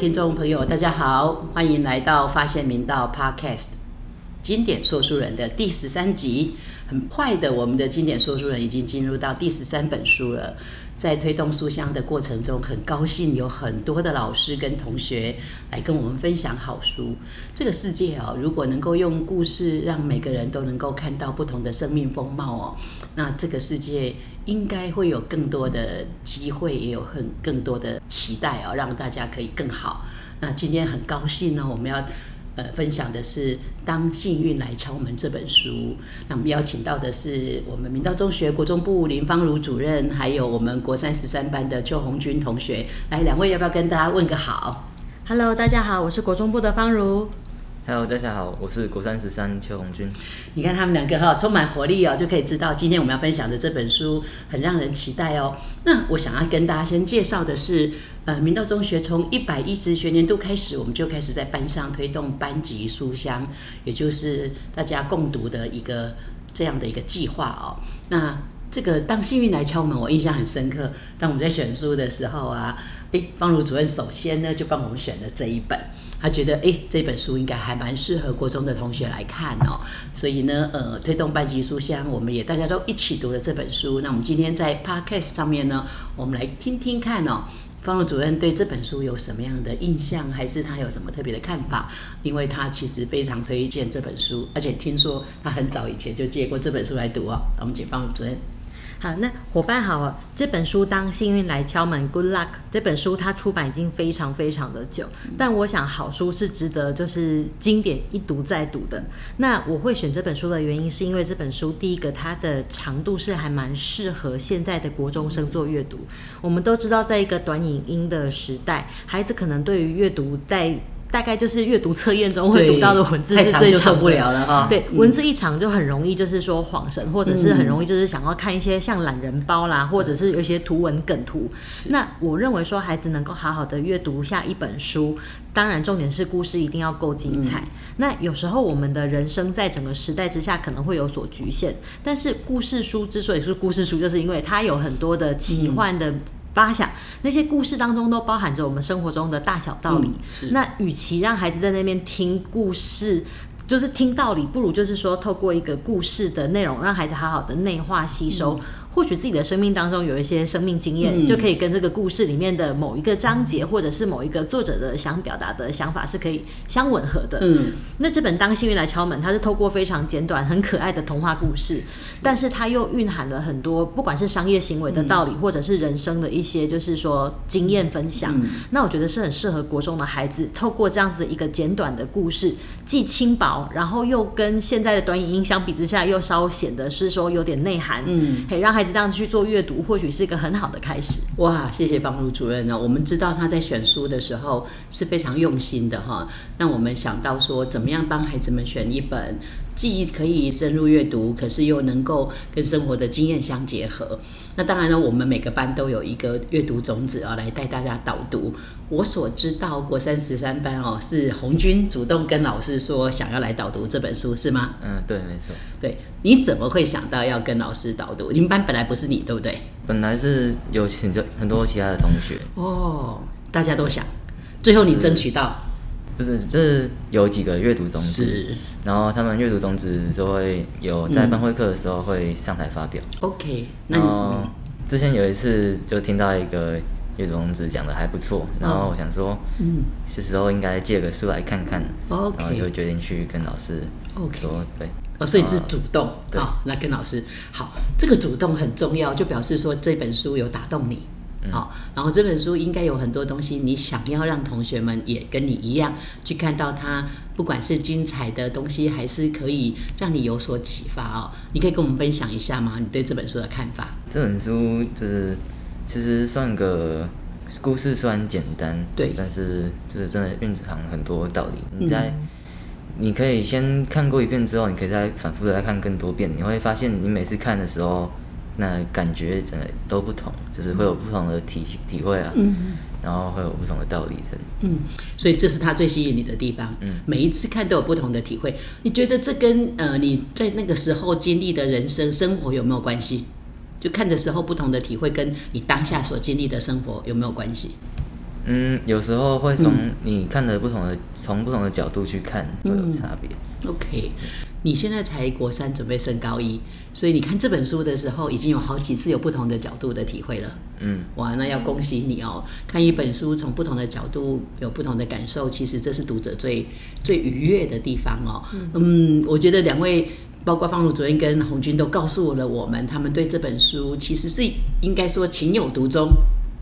听众朋友，大家好，欢迎来到发现明道 Podcast 经典说书人的第十三集。很快的，我们的经典说书人已经进入到第十三本书了。在推动书香的过程中，很高兴有很多的老师跟同学来跟我们分享好书。这个世界哦，如果能够用故事让每个人都能够看到不同的生命风貌哦，那这个世界应该会有更多的机会，也有很更多的期待哦，让大家可以更好。那今天很高兴呢，我们要。呃，分享的是《当幸运来敲门》这本书。那我们邀请到的是我们明道中学国中部林芳如主任，还有我们国三十三班的邱红军同学。来，两位要不要跟大家问个好？Hello，大家好，我是国中部的芳如。Hello，大家好，我是国三十三邱红军。你看他们两个哈，充满活力哦，就可以知道今天我们要分享的这本书很让人期待哦。那我想要跟大家先介绍的是，呃，明道中学从一百一十学年度开始，我们就开始在班上推动班级书香，也就是大家共读的一个这样的一个计划哦。那这个当幸运来敲门，我印象很深刻。当我们在选书的时候啊，诶，方如主任首先呢就帮我们选了这一本。他觉得，哎，这本书应该还蛮适合国中的同学来看哦，所以呢，呃，推动班级书香，我们也大家都一起读了这本书。那我们今天在 podcast 上面呢，我们来听听看哦，方主任对这本书有什么样的印象，还是他有什么特别的看法？因为他其实非常推荐这本书，而且听说他很早以前就借过这本书来读哦。我们请方主任。好，那伙伴好，这本书《当幸运来敲门》，Good luck。这本书它出版已经非常非常的久，但我想好书是值得就是经典一读再读的。那我会选这本书的原因，是因为这本书第一个它的长度是还蛮适合现在的国中生做阅读。我们都知道，在一个短影音的时代，孩子可能对于阅读在大概就是阅读测验中会读到的文字是最受不了了哈。对，文字一长就很容易就是说恍神，或者是很容易就是想要看一些像懒人包啦，或者是有一些图文梗图。那我认为说孩子能够好好的阅读下一本书，当然重点是故事一定要够精彩。那有时候我们的人生在整个时代之下可能会有所局限，但是故事书之所以是故事书，就是因为它有很多的奇幻的。发想那些故事当中都包含着我们生活中的大小道理。那与其让孩子在那边听故事，就是听道理，不如就是说透过一个故事的内容，让孩子好好的内化吸收。或许自己的生命当中有一些生命经验，就可以跟这个故事里面的某一个章节，或者是某一个作者的想表达的想法是可以相吻合的。嗯，那这本《当幸运来敲门》，它是透过非常简短、很可爱的童话故事，但是它又蕴含了很多，不管是商业行为的道理，或者是人生的一些，就是说经验分享。那我觉得是很适合国中的孩子，透过这样子一个简短的故事，既轻薄，然后又跟现在的短影音相比之下，又稍显得是说有点内涵。嗯，可以让孩子这样子去做阅读，或许是一个很好的开始。哇，谢谢方如主任呢。我们知道他在选书的时候是非常用心的哈。让我们想到说，怎么样帮孩子们选一本既可以深入阅读，可是又能够跟生活的经验相结合。那当然呢，我们每个班都有一个阅读种子啊，来带大家导读。我所知道，国三十三班哦，是红军主动跟老师说想要来导读这本书，是吗？嗯，对，没错。对，你怎么会想到要跟老师导读？你们班本来不是你，对不对？本来是有请着很多其他的同学。哦，大家都想，最后你争取到？不是，这有几个阅读种子，然后他们阅读种子就会有在班会课的时候会上台发表。OK，然后之前有一次就听到一个阅读种子讲的还不错，然后我想说，嗯，是时候应该借个书来看看，然后就决定去跟老师说，对，哦，所以是主动，好，来跟老师好，这个主动很重要，就表示说这本书有打动你。好，然后这本书应该有很多东西，你想要让同学们也跟你一样去看到它，不管是精彩的东西，还是可以让你有所启发哦。你可以跟我们分享一下吗？你对这本书的看法？这本书就是其实算个故事，虽然简单，对，但是就是真的蕴藏很多道理。你在你可以先看过一遍之后，你可以再反复的再看更多遍，你会发现你每次看的时候。那感觉真的都不同，就是会有不同的体体会啊，嗯，然后会有不同的道理，嗯，所以这是他最吸引你的地方，嗯，每一次看都有不同的体会，你觉得这跟呃你在那个时候经历的人生生活有没有关系？就看的时候不同的体会，跟你当下所经历的生活有没有关系？嗯，有时候会从你看的不同的，从不同的角度去看会有差别。OK，你现在才国三，准备升高一，所以你看这本书的时候，已经有好几次有不同的角度的体会了。嗯，哇，那要恭喜你哦！看一本书从不同的角度有不同的感受，其实这是读者最最愉悦的地方哦。嗯，我觉得两位。包括方如昨天跟红军都告诉了我们，他们对这本书其实是应该说情有独钟，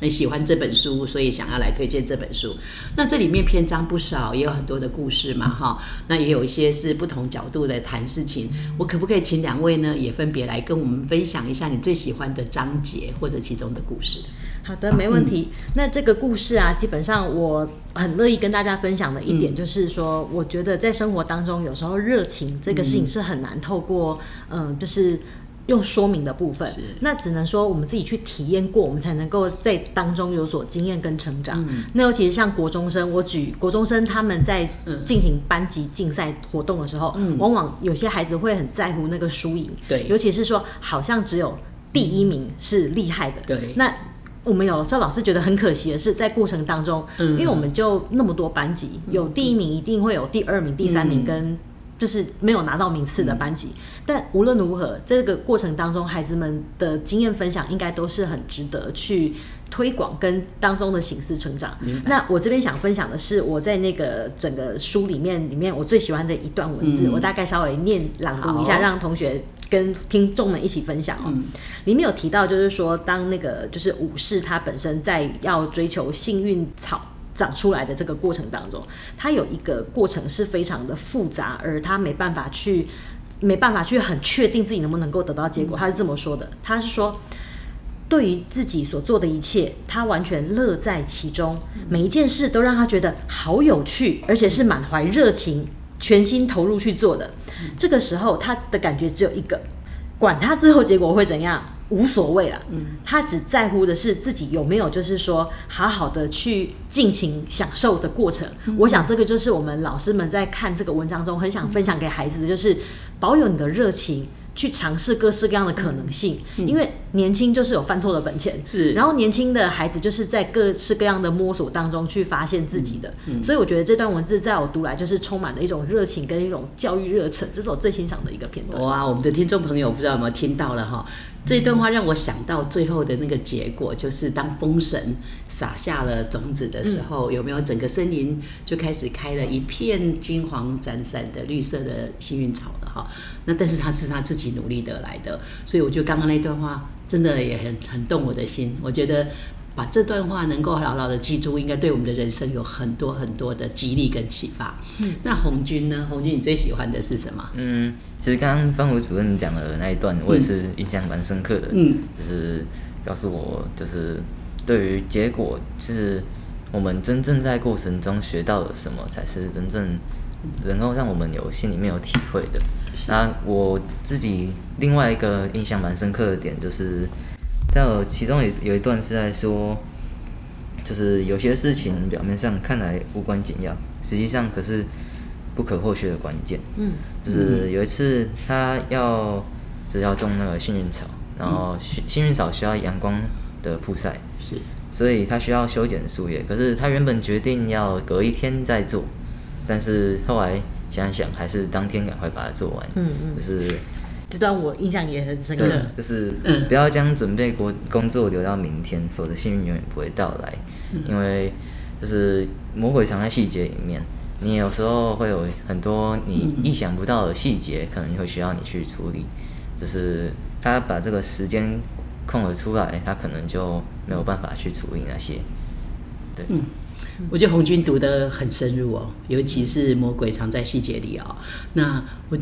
很喜欢这本书，所以想要来推荐这本书。那这里面篇章不少，也有很多的故事嘛，哈。那也有一些是不同角度的谈事情。我可不可以请两位呢，也分别来跟我们分享一下你最喜欢的章节或者其中的故事？好的，没问题。那这个故事啊，基本上我很乐意跟大家分享的一点就是说，我觉得在生活当中，有时候热情这个事情是很难透过，嗯，就是。用说明的部分，那只能说我们自己去体验过，我们才能够在当中有所经验跟成长。那尤其是像国中生，我举国中生他们在进行班级竞赛活动的时候，往往有些孩子会很在乎那个输赢，对，尤其是说好像只有第一名是厉害的，对，那。我们有时候老师觉得很可惜的是，在过程当中，因为我们就那么多班级，有第一名一定会有第二名、第三名跟就是没有拿到名次的班级。但无论如何，这个过程当中，孩子们的经验分享应该都是很值得去推广跟当中的形式成长。那我这边想分享的是，我在那个整个书里面里面我最喜欢的一段文字，我大概稍微念朗读一下，让同学。跟听众们一起分享哦，里面有提到，就是说，当那个就是武士他本身在要追求幸运草长出来的这个过程当中，他有一个过程是非常的复杂，而他没办法去没办法去很确定自己能不能够得到结果。他是这么说的，他是说，对于自己所做的一切，他完全乐在其中，每一件事都让他觉得好有趣，而且是满怀热情。全心投入去做的，这个时候他的感觉只有一个，管他最后结果会怎样，无所谓了。嗯，他只在乎的是自己有没有，就是说好好的去尽情享受的过程。我想这个就是我们老师们在看这个文章中很想分享给孩子的，就是保有你的热情。去尝试各式各样的可能性，因为年轻就是有犯错的本钱。是，然后年轻的孩子就是在各式各样的摸索当中去发现自己的。所以我觉得这段文字在我读来就是充满了一种热情跟一种教育热忱，这是我最欣赏的一个片段。哇，我们的听众朋友不知道有没有听到了哈？这段话让我想到最后的那个结果，就是当风神撒下了种子的时候，有没有整个森林就开始开了一片金黄闪闪的绿色的幸运草了哈？那但是他是他自己努力得来的，所以我觉得刚刚那段话真的也很很动我的心。我觉得把这段话能够牢牢的记住，应该对我们的人生有很多很多的激励跟启发。嗯，那红军呢？红军你最喜欢的是什么？嗯，其实刚刚方武主任讲的那一段，我也是印象蛮深刻的。嗯，就是告诉我，就是对于结果，就是我们真正在过程中学到了什么，才是真正能够让我们有心里面有体会的。那我自己另外一个印象蛮深刻的点，就是到其中有有一段是在说，就是有些事情表面上看来无关紧要，实际上可是不可或缺的关键。嗯，就是有一次他要就是要种那个幸运草，然后幸幸运草需要阳光的曝晒，是，所以他需要修剪树叶。可是他原本决定要隔一天再做，但是后来。想想还是当天赶快把它做完，嗯嗯，就是这段我印象也很深刻，就是不要将准备工工作留到明天，否则幸运永远不会到来。因为就是魔鬼藏在细节里面，你有时候会有很多你意想不到的细节，可能会需要你去处理。就是他把这个时间空了出来，他可能就没有办法去处理那些，对。嗯我觉得红军读得很深入哦，尤其是魔鬼藏在细节里哦。那我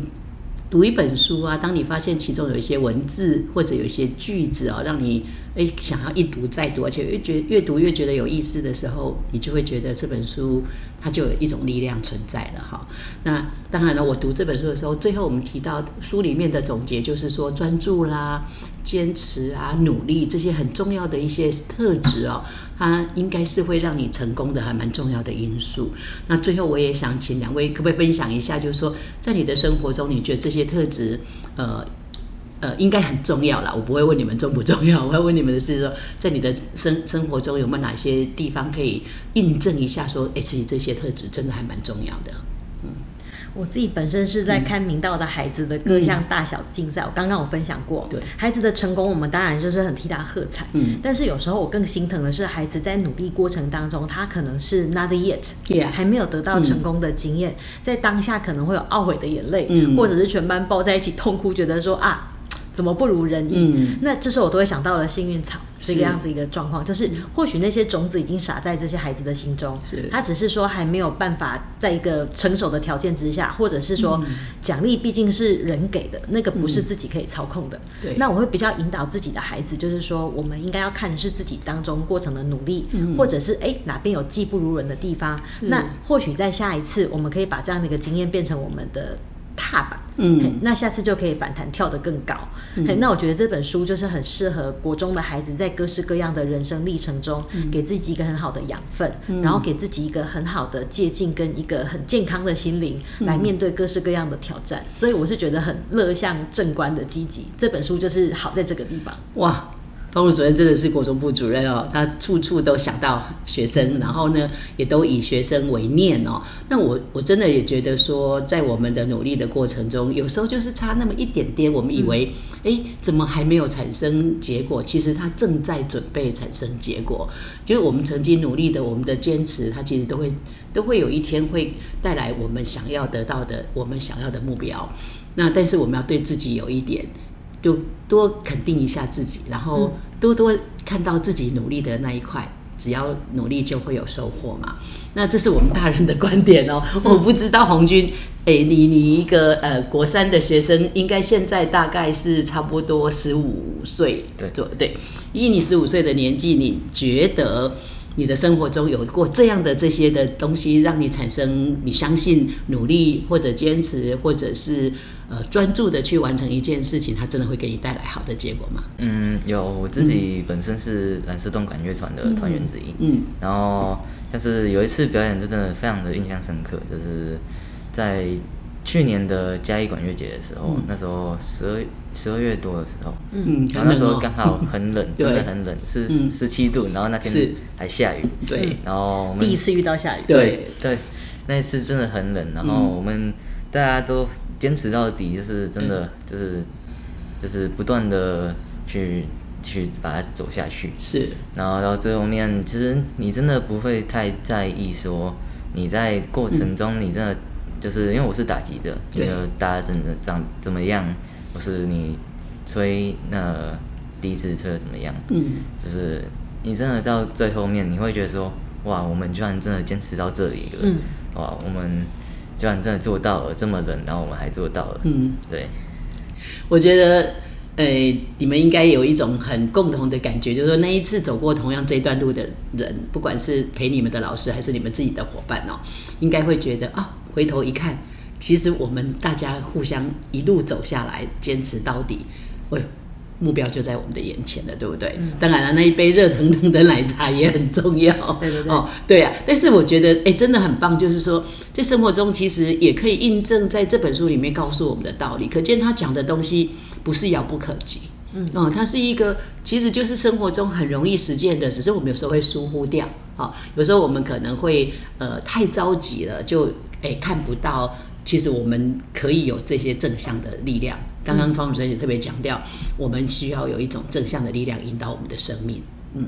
读一本书啊，当你发现其中有一些文字或者有一些句子哦，让你诶想要一读再读，而且越觉越读越觉得有意思的时候，你就会觉得这本书它就有一种力量存在了哈。那当然了，我读这本书的时候，最后我们提到书里面的总结就是说专注啦。坚持啊，努力这些很重要的一些特质哦，它应该是会让你成功的，还蛮重要的因素。那最后我也想请两位可不可以分享一下，就是说在你的生活中，你觉得这些特质，呃，呃，应该很重要啦。我不会问你们重不重要，我要问你们的是说，在你的生生活中有没有哪些地方可以印证一下，说，哎，其实这些特质真的还蛮重要的。我自己本身是在看明道的孩子的各项大小竞赛，我刚刚有分享过，对。孩子的成功，我们当然就是很替他喝彩。嗯。但是有时候我更心疼的是，孩子在努力过程当中，他可能是 not yet，、还没有得到成功的经验，在当下可能会有懊悔的眼泪，嗯。或者是全班抱在一起痛哭，觉得说啊。怎么不如人意？嗯。那这时候我都会想到了幸运草这个样子一个状况，就是或许那些种子已经撒在这些孩子的心中，是。他只是说还没有办法在一个成熟的条件之下，或者是说嗯。奖励毕竟是人给的，那个不是自己可以操控的。对。那我会比较引导自己的孩子，就是说我们应该要看的是自己当中过程的努力，嗯。或者是哎哪边有技不如人的地方，那或许在下一次我们可以把这样的一个经验变成我们的。踏板，嗯那下次就可以反弹跳得更高。嗯那我觉得这本书就是很适合国中的孩子在各式各样的人生历程中，给自己一个很好的养分，然后给自己一个很好的借鉴跟一个很健康的心灵，来面对各式各样的挑战。所以我是觉得很乐向正观的积极。这本书就是好在这个地方。哇，方如主任真的是国中部主任哦，他处处都想到学生，然后呢，也都以学生为念哦。那我我真的也觉得说，在我们的努力的过程中，有时候就是差那么一点点，我们以为，哎、怎么还没有产生结果？其实他正在准备产生结果。就是我们曾经努力的，我们的坚持，他其实都会都会有一天会带来我们想要得到的，我们想要的目标。那但是我们要对自己有一点。就多肯定一下自己，然后多多看到自己努力的那一块，只要努力就会有收获嘛。那这是我们大人的观点哦。我不知道红军，哎，你你一个呃国三的学生，应该现在大概是差不多十五岁，对左对。以你十五岁的年纪，你觉得？你的生活中有过这样的这些的东西，让你产生你相信努力或者坚持，或者是呃专注的去完成一件事情，它真的会给你带来好的结果吗？嗯，有我自己本身是蓝色动感乐团的团员之一，嗯然后但是有一次表演就真的非常的印象深刻，就是在去年的嘉义管乐节的时候，那时候十二十二月多的时候，嗯，然后那时候刚好很冷，真的很冷，是嗯。十七度，然后那是。天还下雨，对。然后我们第一次遇到下雨，对。对，那一次真的很冷，然后我们大家都坚持到底，就是真的就是就是不断的去去把它走下去，是。然后到最后面，其实你真的不会太在意说你在过程中你真的就是因为我是打击的，对。那个大家真的长怎么样，或是你吹那第一次吹的怎么样，嗯。就是你真的到最后面，你会觉得说，哇，我们居然真的坚持到这里了，嗯。哇，我们居然真的做到了，这么冷，然后我们还做到了，嗯，对，我觉得。呃，你们应该有一种很共同的感觉，就是说那一次走过同样这段路的人，不管是陪你们的老师还是你们自己的伙伴哦，应该会觉得啊，回头一看，其实我们大家互相一路走下来，坚持到底，喂，目标就在我们的眼前了，对不对？当然了，那一杯热腾腾的奶茶也很重要。对对对哦，对啊。但是我觉得，哎，真的很棒，就是说，在生活中其实也可以印证在这本书里面告诉我们的道理。可见他讲的东西不是遥不可及。嗯，哦，它是一个，其实就是生活中很容易实践的，只是我们有时候会疏忽掉。哦，有时候我们可能会呃太着急了，就哎看不到，其实我们可以有这些正向的力量。刚刚方主任也特别强调，我们需要有一种正向的力量引导我们的生命。嗯，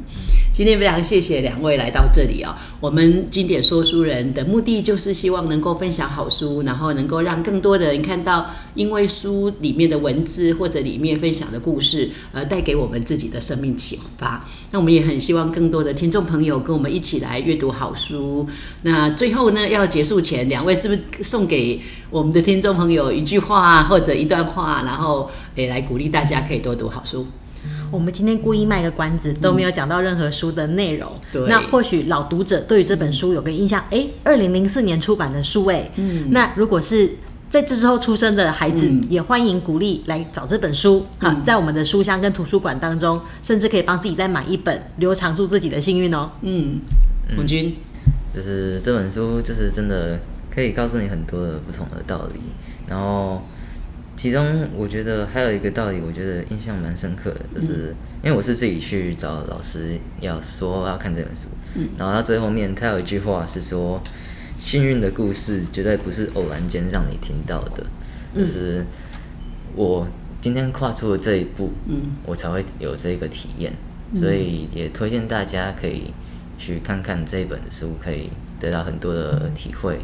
今天非常谢谢两位来到这里啊、我们经典说书人的目的就是希望能够分享好书，然后能够让更多的人看到，因为书里面的文字或者里面分享的故事，呃，带给我们自己的生命启发。那我们也很希望更多的听众朋友跟我们一起来阅读好书。那最后呢，要结束前，两位是不是送给我们的听众朋友一句话或者一段话，然后诶来鼓励大家可以多读好书？我们今天故意卖个关子，都没有讲到任何书的内容。对。那或许老读者对于这本书有个印象，哎、二零零四年出版的书，哎，嗯，那如果是在这之后出生的孩子，嗯。也欢迎鼓励来找这本书，哈、在我们的书香跟图书馆当中，甚至可以帮自己再买一本，留长住自己的幸运哦。嗯，红军，就是这本书就是真的可以告诉你很多的不同的道理，然后其中我觉得还有一个道理，我觉得印象蛮深刻的，就是因为我是自己去找老师要说要看这本书，嗯，然后到最后面他有一句话是说，幸运的故事绝对不是偶然间让你听到的，就是我今天跨出了这一步，嗯，我才会有这个体验，所以也推荐大家可以去看看这本书，可以得到很多的体会。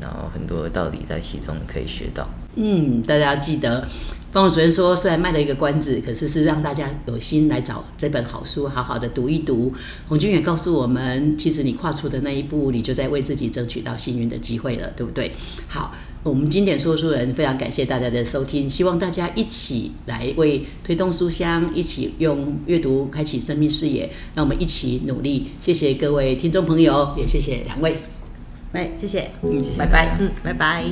然后很多的道理在其中可以学到。嗯，大家要记得，方主任说，虽然卖了一个关子，可是是让大家有心来找这本好书，好好的读一读。洪军也告诉我们，其实你跨出的那一步，你就在为自己争取到幸运的机会了，对不对？好，我们经典说书人非常感谢大家的收听，希望大家一起来为推动书香，一起用阅读开启生命视野，让我们一起努力。谢谢各位听众朋友，也谢谢两位。哎，谢谢，嗯，拜拜，嗯，拜拜。